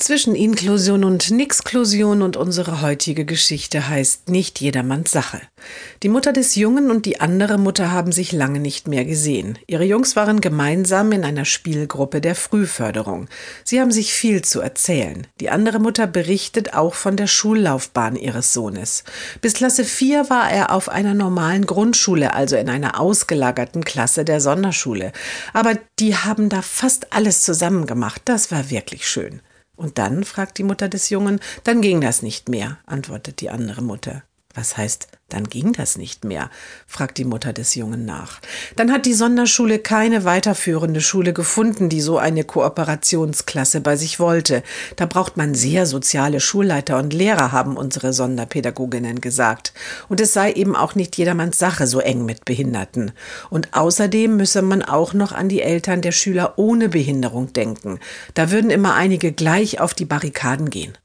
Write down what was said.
Zwischen Inklusion und Nixklusion und unsere heutige Geschichte heißt nicht jedermanns Sache. Die Mutter des Jungen und die andere Mutter haben sich lange nicht mehr gesehen. Ihre Jungs waren gemeinsam in einer Spielgruppe der Frühförderung. Sie haben sich viel zu erzählen. Die andere Mutter berichtet auch von der Schullaufbahn ihres Sohnes. Bis Klasse 4 war er auf einer normalen Grundschule, also in einer ausgelagerten Klasse der Sonderschule. Aber die haben da fast alles zusammen gemacht. Das war wirklich schön. Und dann, fragt die Mutter des Jungen, dann ging das nicht mehr, antwortet die andere Mutter. Was heißt, dann ging das nicht mehr, fragt die Mutter des Jungen nach. Dann hat die Sonderschule keine weiterführende Schule gefunden, die so eine Kooperationsklasse bei sich wollte. Da braucht man sehr soziale Schulleiter und Lehrer, haben unsere Sonderpädagoginnen gesagt. Und es sei eben auch nicht jedermanns Sache, so eng mit Behinderten. Und außerdem müsse man auch noch an die Eltern der Schüler ohne Behinderung denken. Da würden immer einige gleich auf die Barrikaden gehen.